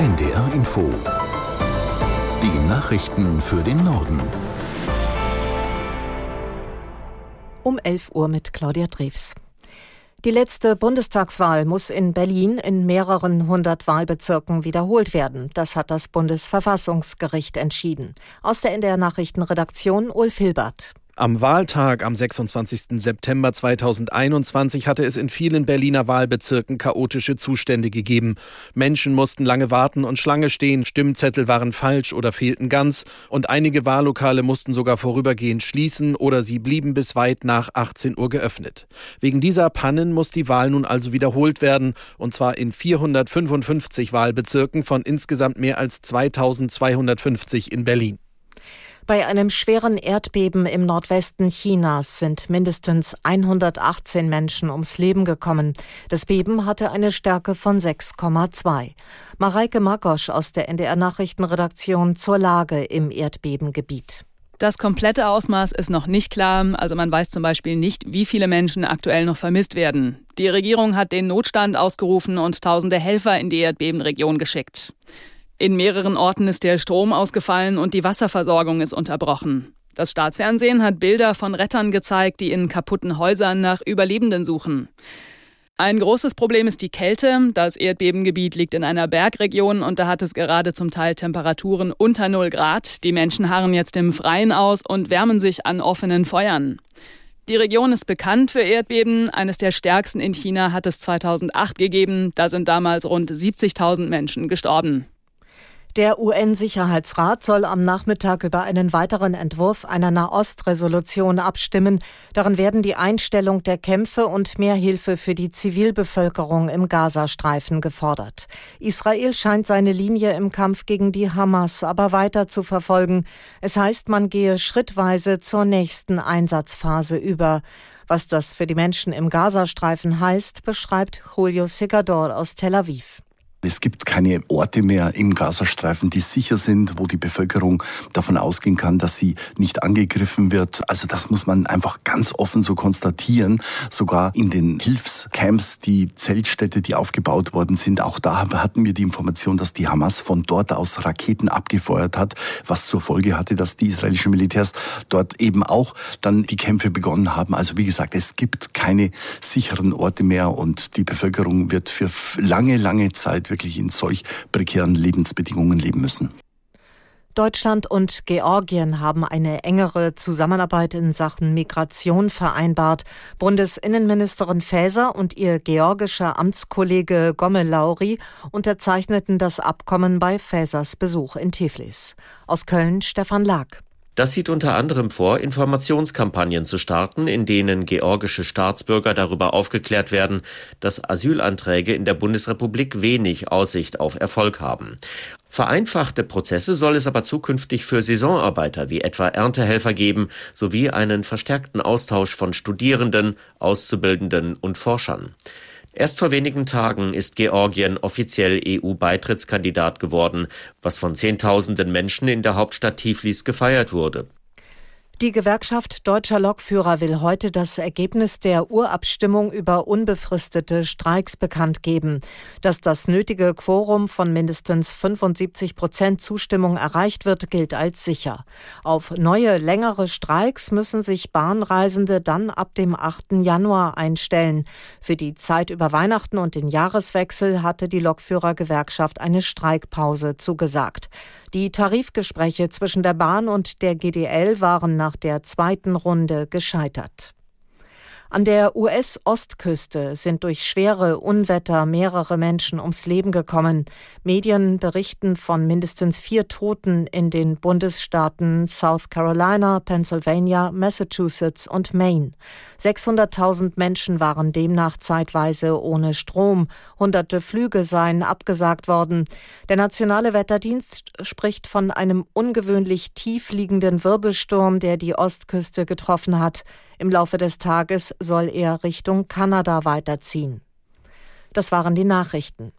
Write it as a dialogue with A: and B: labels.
A: NDR Info. Die Nachrichten für den Norden.
B: Um 11 Uhr mit Claudia Drews. Die letzte Bundestagswahl muss in Berlin in mehreren hundert Wahlbezirken wiederholt werden. Das hat das Bundesverfassungsgericht entschieden. Aus der NDR Nachrichtenredaktion Ulf Hilbert.
C: Am Wahltag am 26. September 2021 hatte es in vielen Berliner Wahlbezirken chaotische Zustände gegeben. Menschen mussten lange warten und Schlange stehen, Stimmzettel waren falsch oder fehlten ganz und einige Wahllokale mussten sogar vorübergehend schließen oder sie blieben bis weit nach 18 Uhr geöffnet. Wegen dieser Pannen muss die Wahl nun also wiederholt werden und zwar in 455 Wahlbezirken von insgesamt mehr als 2250 in Berlin.
B: Bei einem schweren Erdbeben im Nordwesten Chinas sind mindestens 118 Menschen ums Leben gekommen. Das Beben hatte eine Stärke von 6,2. Mareike Makosch aus der NDR Nachrichtenredaktion zur Lage im Erdbebengebiet.
D: Das komplette Ausmaß ist noch nicht klar. Also man weiß zum Beispiel nicht, wie viele Menschen aktuell noch vermisst werden. Die Regierung hat den Notstand ausgerufen und tausende Helfer in die Erdbebenregion geschickt. In mehreren Orten ist der Strom ausgefallen und die Wasserversorgung ist unterbrochen. Das Staatsfernsehen hat Bilder von Rettern gezeigt, die in kaputten Häusern nach Überlebenden suchen. Ein großes Problem ist die Kälte. Das Erdbebengebiet liegt in einer Bergregion und da hat es gerade zum Teil Temperaturen unter 0 Grad. Die Menschen harren jetzt im Freien aus und wärmen sich an offenen Feuern. Die Region ist bekannt für Erdbeben. Eines der stärksten in China hat es 2008 gegeben. Da sind damals rund 70.000 Menschen gestorben.
B: Der UN-Sicherheitsrat soll am Nachmittag über einen weiteren Entwurf einer Nahost-Resolution abstimmen. Darin werden die Einstellung der Kämpfe und mehr Hilfe für die Zivilbevölkerung im Gazastreifen gefordert. Israel scheint seine Linie im Kampf gegen die Hamas aber weiter zu verfolgen. Es heißt, man gehe schrittweise zur nächsten Einsatzphase über. Was das für die Menschen im Gazastreifen heißt, beschreibt Julio Segador aus Tel Aviv.
E: Es gibt keine Orte mehr im Gazastreifen, die sicher sind, wo die Bevölkerung davon ausgehen kann, dass sie nicht angegriffen wird. Also das muss man einfach ganz offen so konstatieren. Sogar in den Hilfscamps, die Zeltstädte, die aufgebaut worden sind, auch da hatten wir die Information, dass die Hamas von dort aus Raketen abgefeuert hat, was zur Folge hatte, dass die israelischen Militärs dort eben auch dann die Kämpfe begonnen haben. Also wie gesagt, es gibt keine sicheren Orte mehr und die Bevölkerung wird für lange, lange Zeit wirklich in solch prekären Lebensbedingungen leben müssen.
B: Deutschland und Georgien haben eine engere Zusammenarbeit in Sachen Migration vereinbart. Bundesinnenministerin Faeser und ihr georgischer Amtskollege Gomme Lauri unterzeichneten das Abkommen bei Faesers Besuch in Tiflis. Aus Köln Stefan Lag.
F: Das sieht unter anderem vor, Informationskampagnen zu starten, in denen georgische Staatsbürger darüber aufgeklärt werden, dass Asylanträge in der Bundesrepublik wenig Aussicht auf Erfolg haben. Vereinfachte Prozesse soll es aber zukünftig für Saisonarbeiter wie etwa Erntehelfer geben, sowie einen verstärkten Austausch von Studierenden, Auszubildenden und Forschern. Erst vor wenigen Tagen ist Georgien offiziell EU-Beitrittskandidat geworden, was von Zehntausenden Menschen in der Hauptstadt Tiflis gefeiert wurde.
B: Die Gewerkschaft Deutscher Lokführer will heute das Ergebnis der Urabstimmung über unbefristete Streiks bekannt geben. Dass das nötige Quorum von mindestens 75 Prozent Zustimmung erreicht wird, gilt als sicher. Auf neue, längere Streiks müssen sich Bahnreisende dann ab dem 8. Januar einstellen. Für die Zeit über Weihnachten und den Jahreswechsel hatte die Lokführergewerkschaft eine Streikpause zugesagt. Die Tarifgespräche zwischen der Bahn und der GDL waren nach der zweiten Runde gescheitert. An der US-Ostküste sind durch schwere Unwetter mehrere Menschen ums Leben gekommen. Medien berichten von mindestens vier Toten in den Bundesstaaten South Carolina, Pennsylvania, Massachusetts und Maine. 600.000 Menschen waren demnach zeitweise ohne Strom. Hunderte Flüge seien abgesagt worden. Der Nationale Wetterdienst spricht von einem ungewöhnlich tief liegenden Wirbelsturm, der die Ostküste getroffen hat. Im Laufe des Tages soll er Richtung Kanada weiterziehen. Das waren die Nachrichten.